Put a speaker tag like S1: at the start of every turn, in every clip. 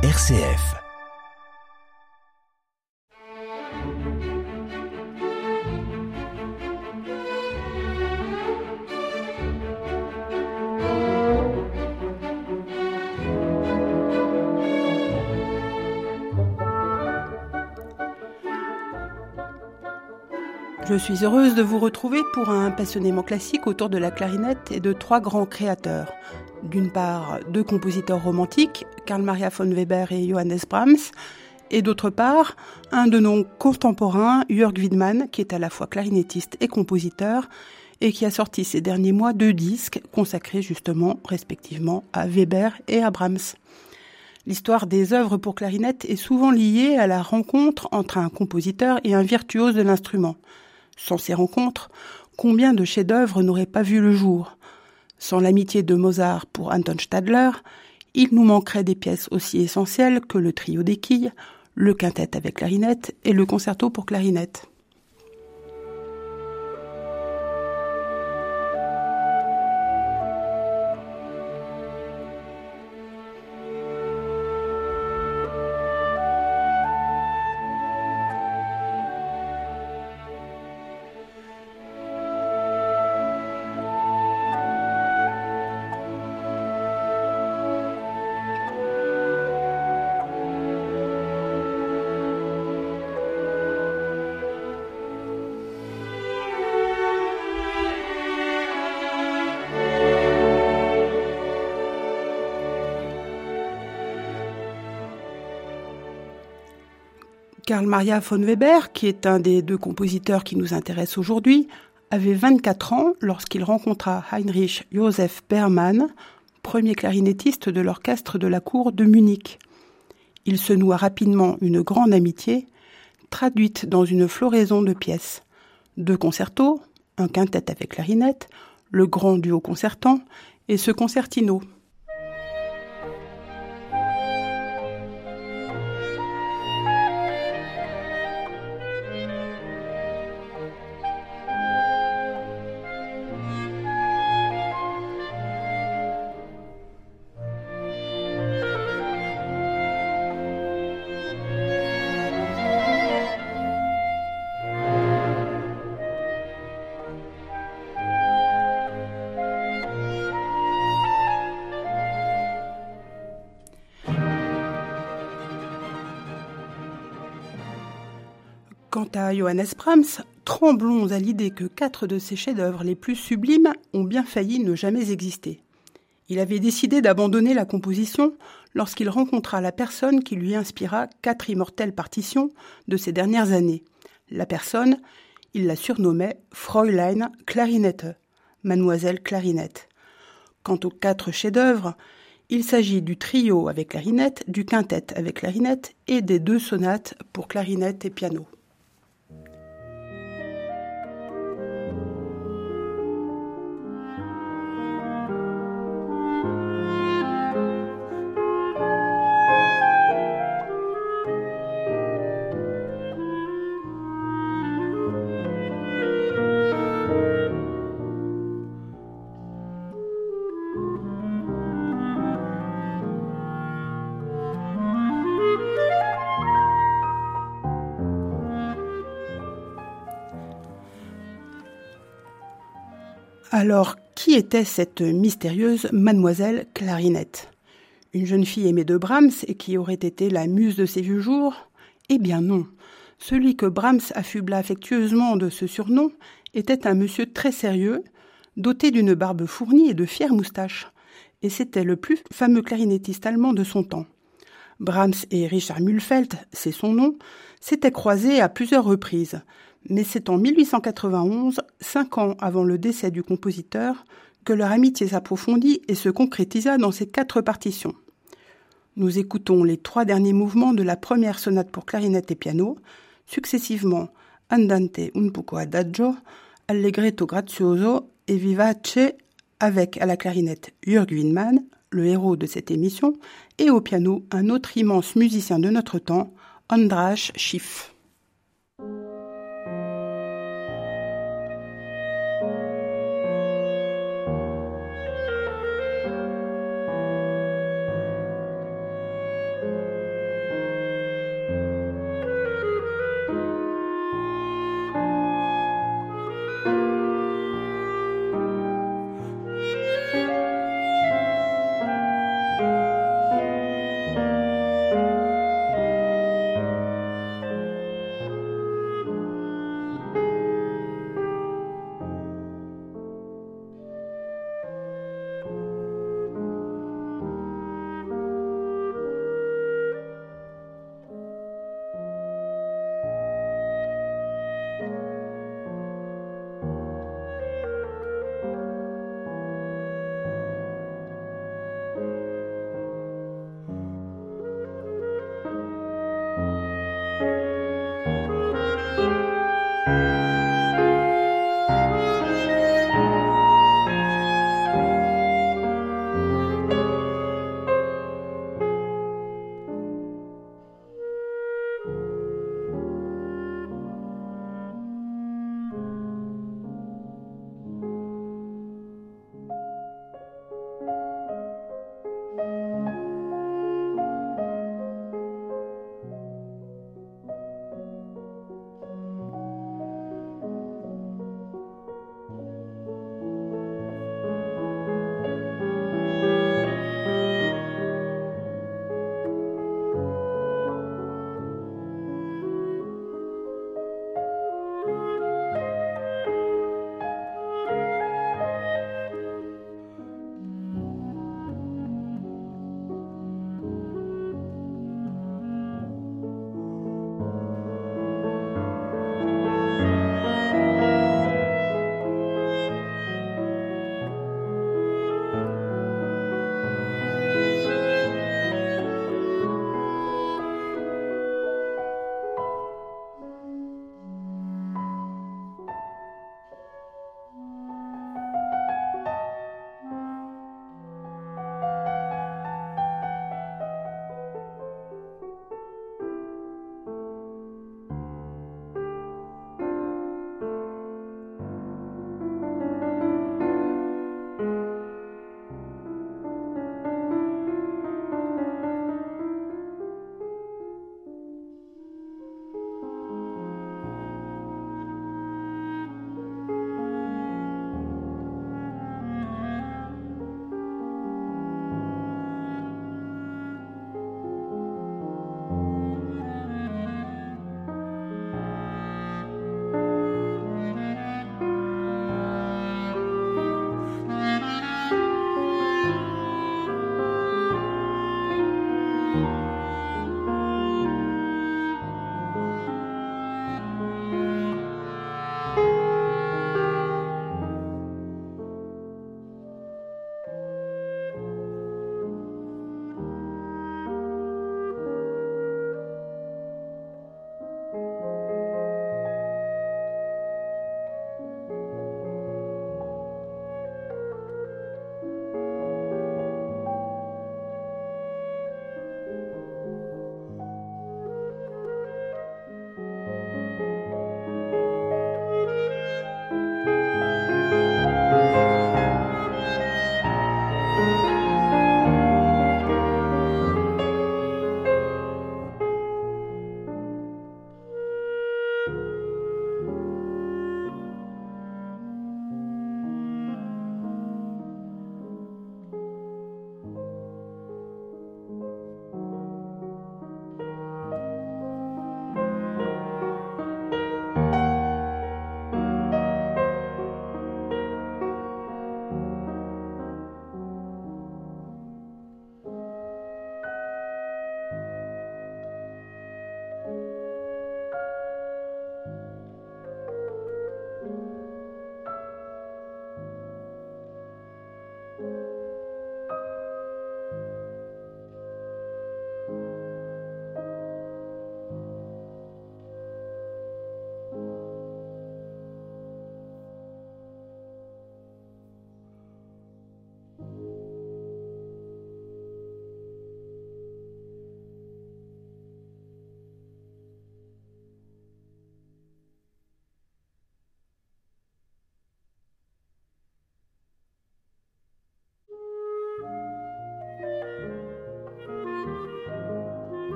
S1: RCF.
S2: Je suis heureuse de vous retrouver pour un passionnément classique autour de la clarinette et de trois grands créateurs. D'une part, deux compositeurs romantiques, Karl Maria von Weber et Johannes Brahms, et d'autre part, un de nos contemporains, Jörg Widmann, qui est à la fois clarinettiste et compositeur, et qui a sorti ces derniers mois deux disques consacrés justement, respectivement, à Weber et à Brahms. L'histoire des œuvres pour clarinette est souvent liée à la rencontre entre un compositeur et un virtuose de l'instrument. Sans ces rencontres, combien de chefs-d'œuvre n'auraient pas vu le jour? Sans l'amitié de Mozart pour Anton Stadler, il nous manquerait des pièces aussi essentielles que le trio des le quintet avec clarinette et le concerto pour clarinette. Karl Maria von Weber, qui est un des deux compositeurs qui nous intéressent aujourd'hui, avait 24 ans lorsqu'il rencontra Heinrich Joseph Bermann, premier clarinettiste de l'orchestre de la cour de Munich. Il se noua rapidement une grande amitié, traduite dans une floraison de pièces. Deux concertos, un quintet avec clarinette, le grand duo concertant et ce concertino. Johannes Brahms, tremblons à l'idée que quatre de ses chefs-d'œuvre les plus sublimes ont bien failli ne jamais exister. Il avait décidé d'abandonner la composition lorsqu'il rencontra la personne qui lui inspira quatre immortelles partitions de ces dernières années. La personne, il la surnommait Fräulein Clarinette, Mademoiselle Clarinette. Quant aux quatre chefs-d'œuvre, il s'agit du trio avec clarinette, du quintet avec clarinette et des deux sonates pour clarinette et piano. Alors, qui était cette mystérieuse mademoiselle Clarinette? Une jeune fille aimée de Brahms et qui aurait été la muse de ses vieux jours? Eh bien non. Celui que Brahms affubla affectueusement de ce surnom était un monsieur très sérieux, doté d'une barbe fournie et de fières moustaches. Et c'était le plus fameux clarinettiste allemand de son temps. Brahms et Richard Mühlfeld, c'est son nom, s'étaient croisés à plusieurs reprises, mais c'est en 1891, cinq ans avant le décès du compositeur, que leur amitié s'approfondit et se concrétisa dans ces quatre partitions. Nous écoutons les trois derniers mouvements de la première sonate pour clarinette et piano, successivement Andante un poco adagio, Allegretto grazioso et Vivace avec à la clarinette Jürg Winman, le héros de cette émission, et au piano un autre immense musicien de notre temps, Andras Schiff.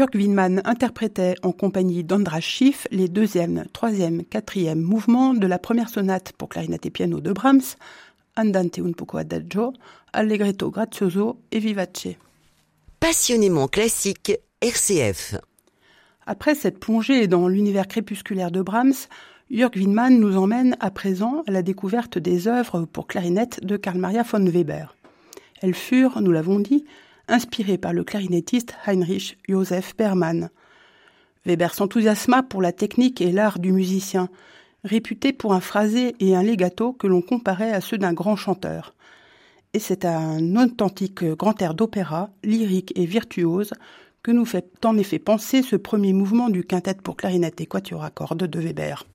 S2: Jörg Winman interprétait en compagnie d'Andras Schiff les deuxième, troisième, quatrième mouvements de la première sonate pour clarinette et piano de Brahms, Andante un poco adagio, Allegretto grazioso et Vivace.
S1: Passionnément classique, RCF.
S2: Après cette plongée dans l'univers crépusculaire de Brahms, Jörg Winman nous emmène à présent à la découverte des œuvres pour clarinette de Karl Maria von Weber. Elles furent, nous l'avons dit, inspirées par le clarinettiste Heinrich Joseph Bermann. Weber s'enthousiasma pour la technique et l'art du musicien, réputé pour un phrasé et un legato que l'on comparait à ceux d'un grand chanteur. Et c'est un authentique grand air d'opéra, lyrique et virtuose, que nous fait en effet penser ce premier mouvement du quintet pour clarinette et quatuor à cordes de Weber.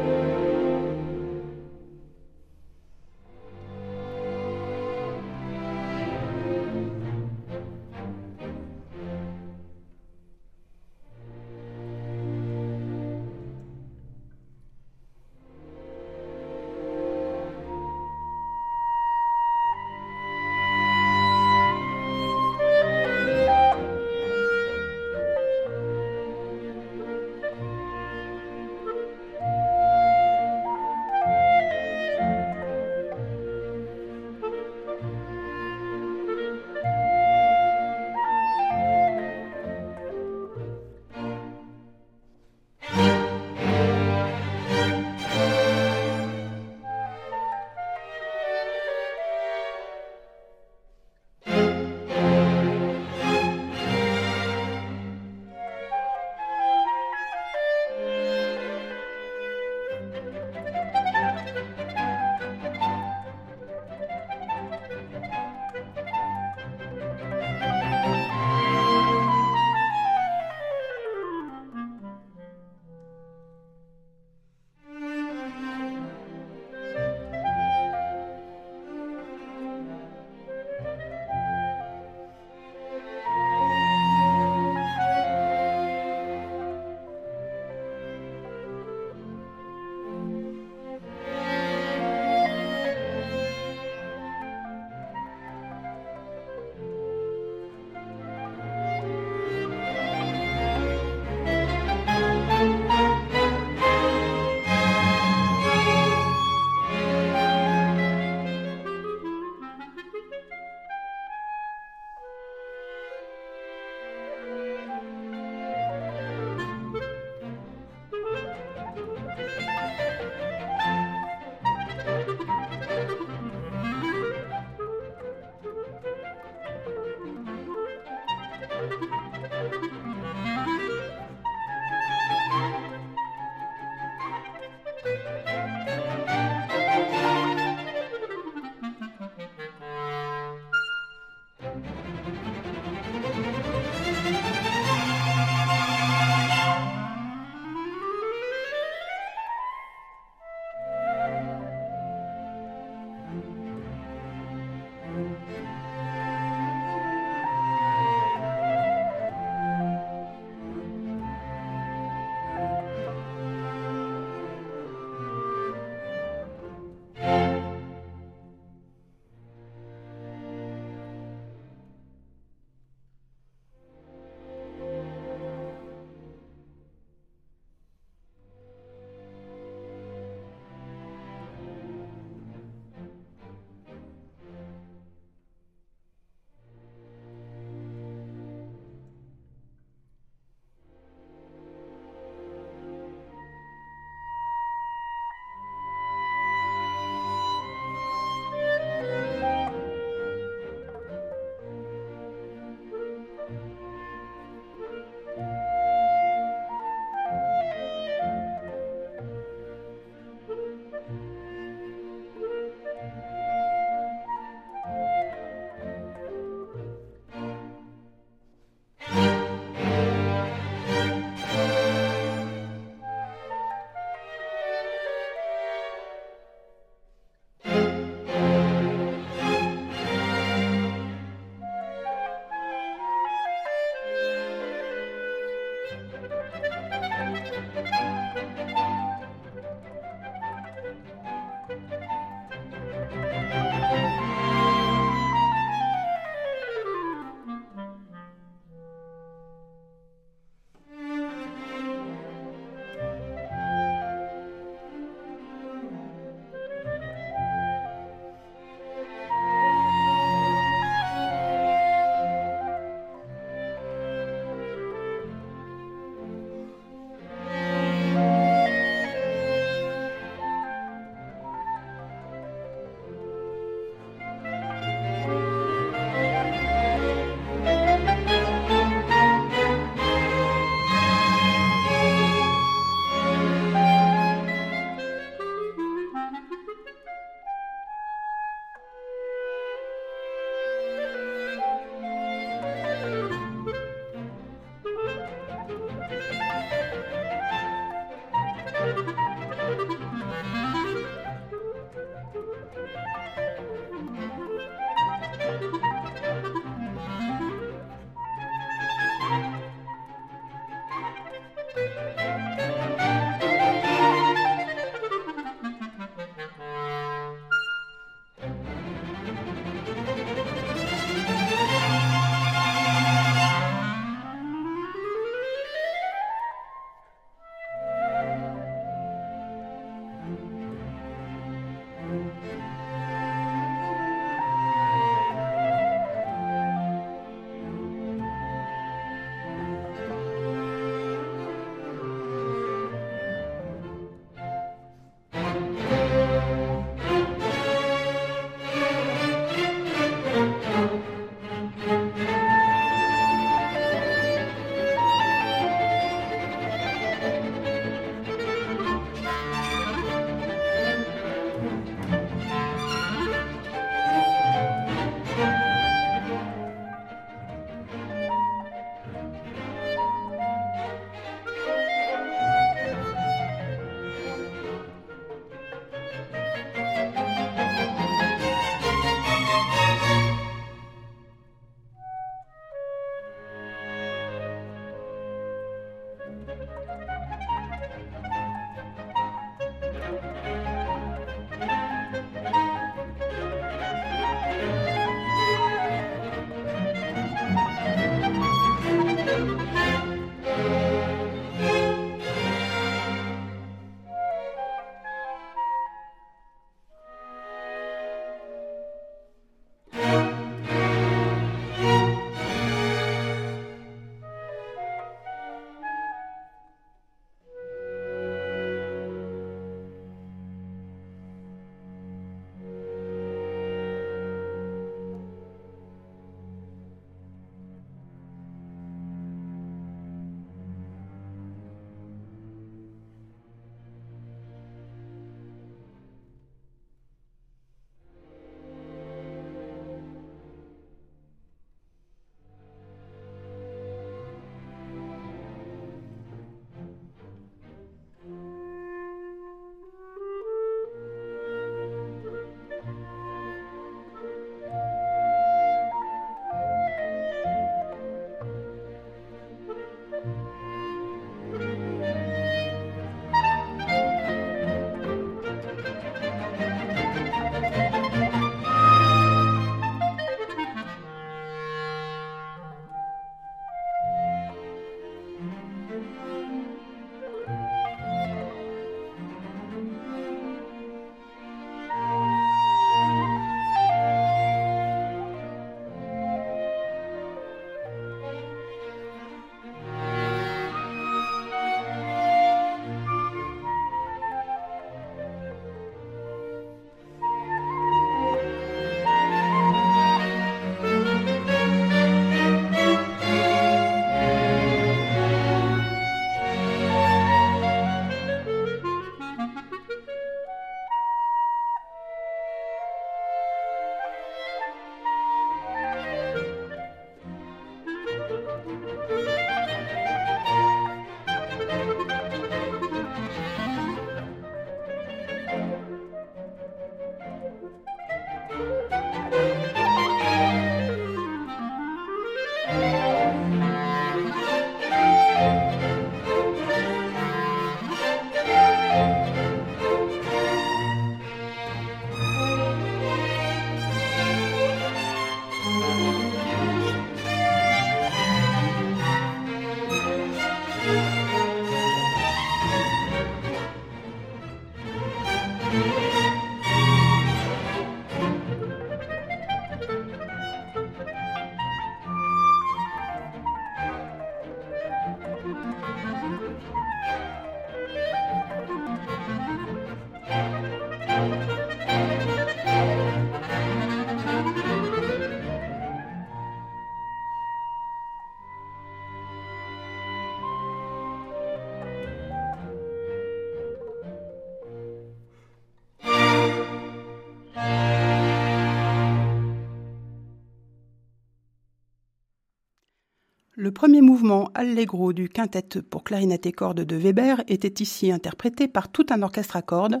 S2: Le premier mouvement allegro du quintet pour clarinette et cordes de Weber était ici interprété par tout un orchestre à cordes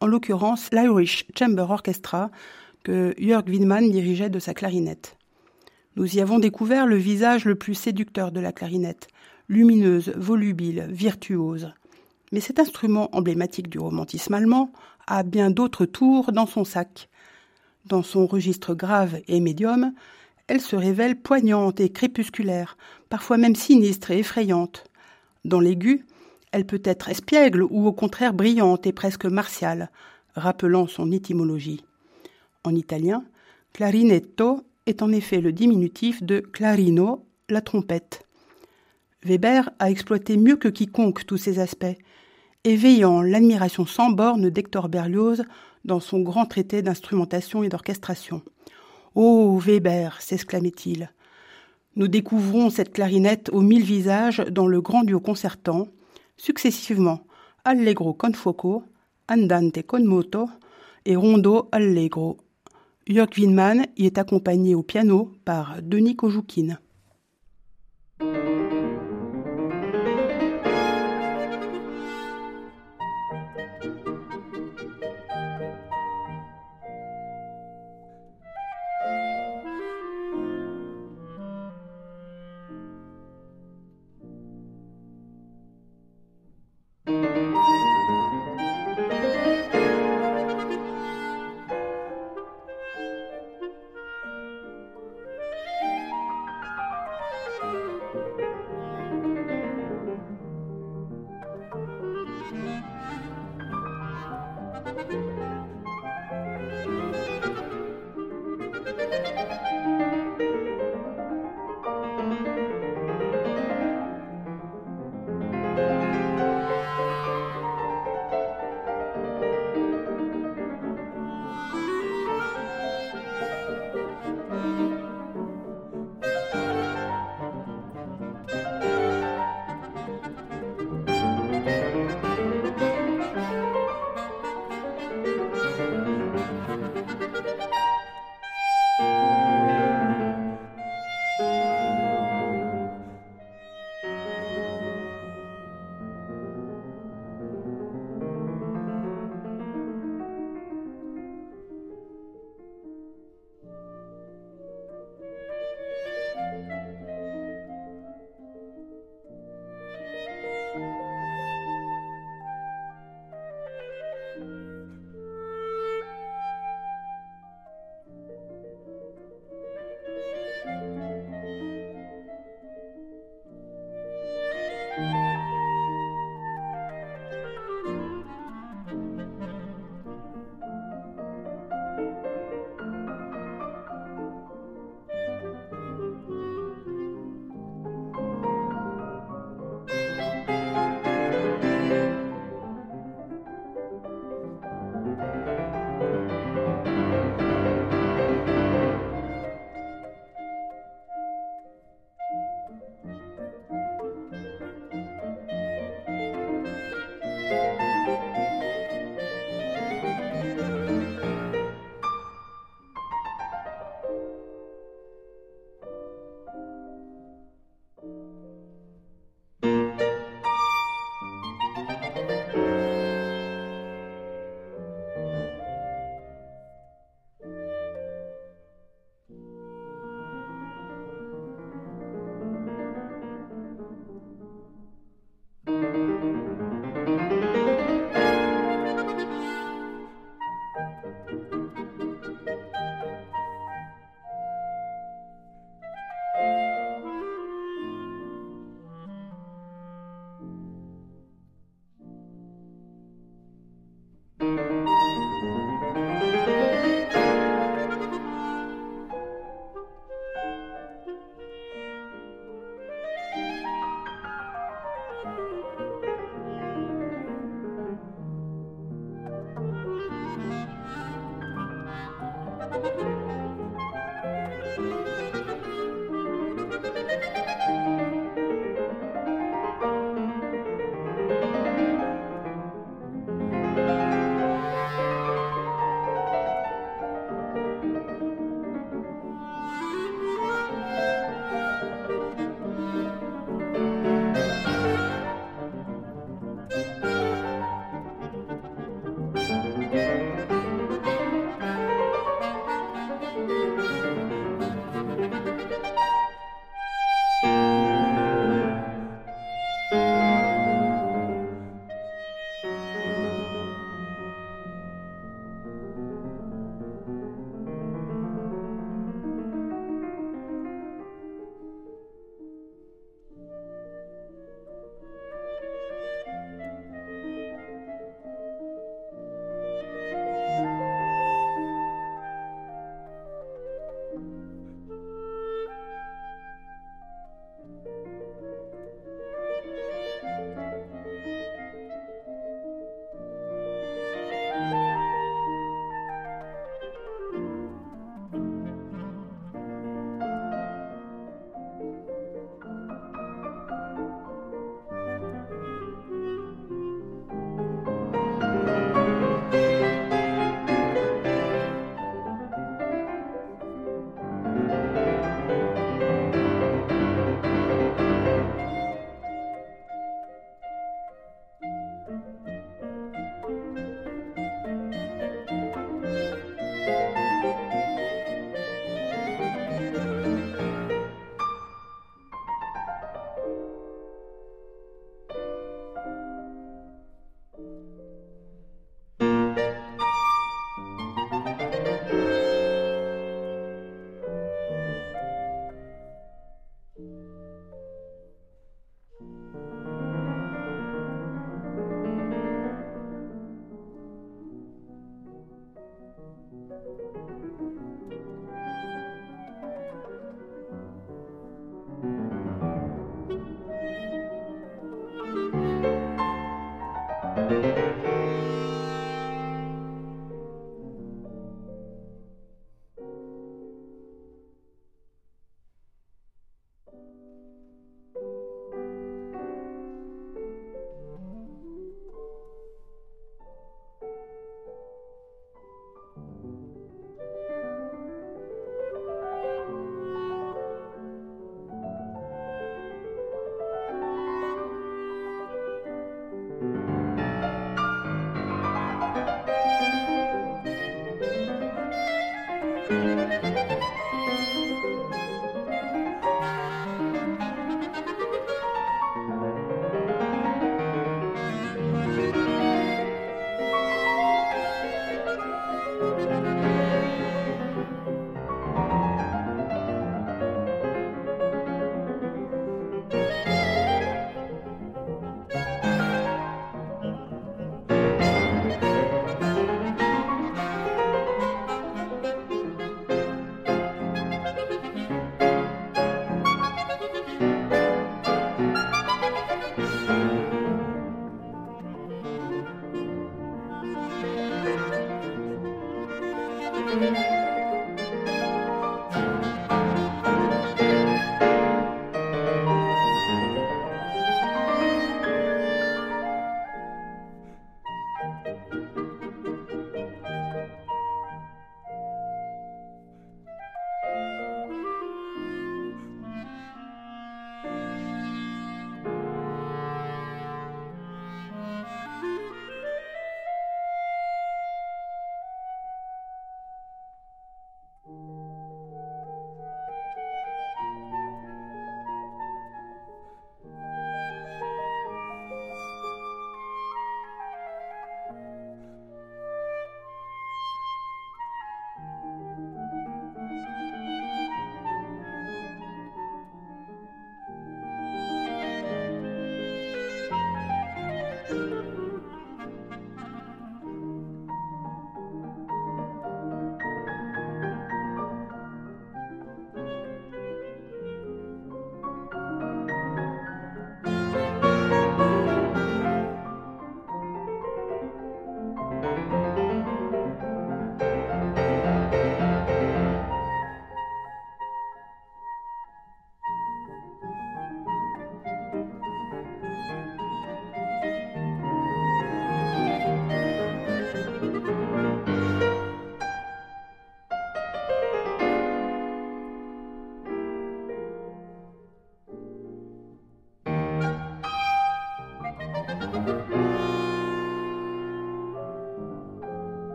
S2: en l'occurrence l'Irish Chamber Orchestra que Jörg Widmann dirigeait de sa clarinette. Nous y avons découvert le visage le plus séducteur de la clarinette, lumineuse, volubile, virtuose. Mais cet instrument emblématique du romantisme allemand a bien d'autres tours dans son sac. Dans son registre grave et médium, elle se révèle poignante et crépusculaire, parfois même sinistre et effrayante. Dans l'aigu, elle peut être espiègle ou au contraire brillante et presque martiale, rappelant son étymologie. En italien, clarinetto est en effet le diminutif de clarino, la trompette. Weber a exploité mieux que quiconque tous ces aspects, éveillant l'admiration sans borne d'Hector Berlioz dans son grand traité d'instrumentation et d'orchestration. Oh, Weber s'exclamait-il. Nous découvrons cette clarinette aux mille visages dans le grand duo concertant, successivement Allegro con fuoco, Andante con moto et Rondo Allegro. Jörg Winman y est accompagné au piano par Denis Kojoukine.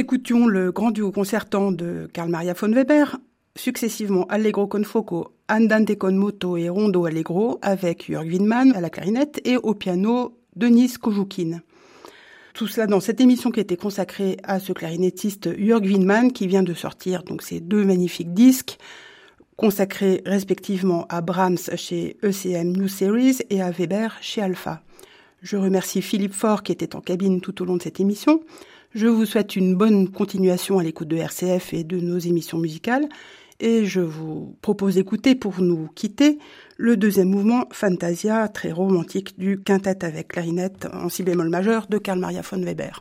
S2: Écoutions le grand duo concertant de Karl Maria von Weber, successivement Allegro con foco, Andante con moto et Rondo Allegro avec Jörg Winman à la clarinette et au piano Denise Kojoukine. Tout cela dans cette émission qui était consacrée à ce clarinettiste Jörg Winman qui vient de sortir donc ces deux magnifiques disques consacrés respectivement à Brahms chez ECM New Series et à Weber chez Alpha. Je remercie Philippe Faure qui était en cabine tout au long de cette émission. Je vous souhaite une bonne continuation à l'écoute de RCF et de nos émissions musicales et je vous propose d'écouter pour nous quitter le deuxième mouvement Fantasia, très romantique du quintet avec clarinette en si bémol majeur de Karl Maria von Weber.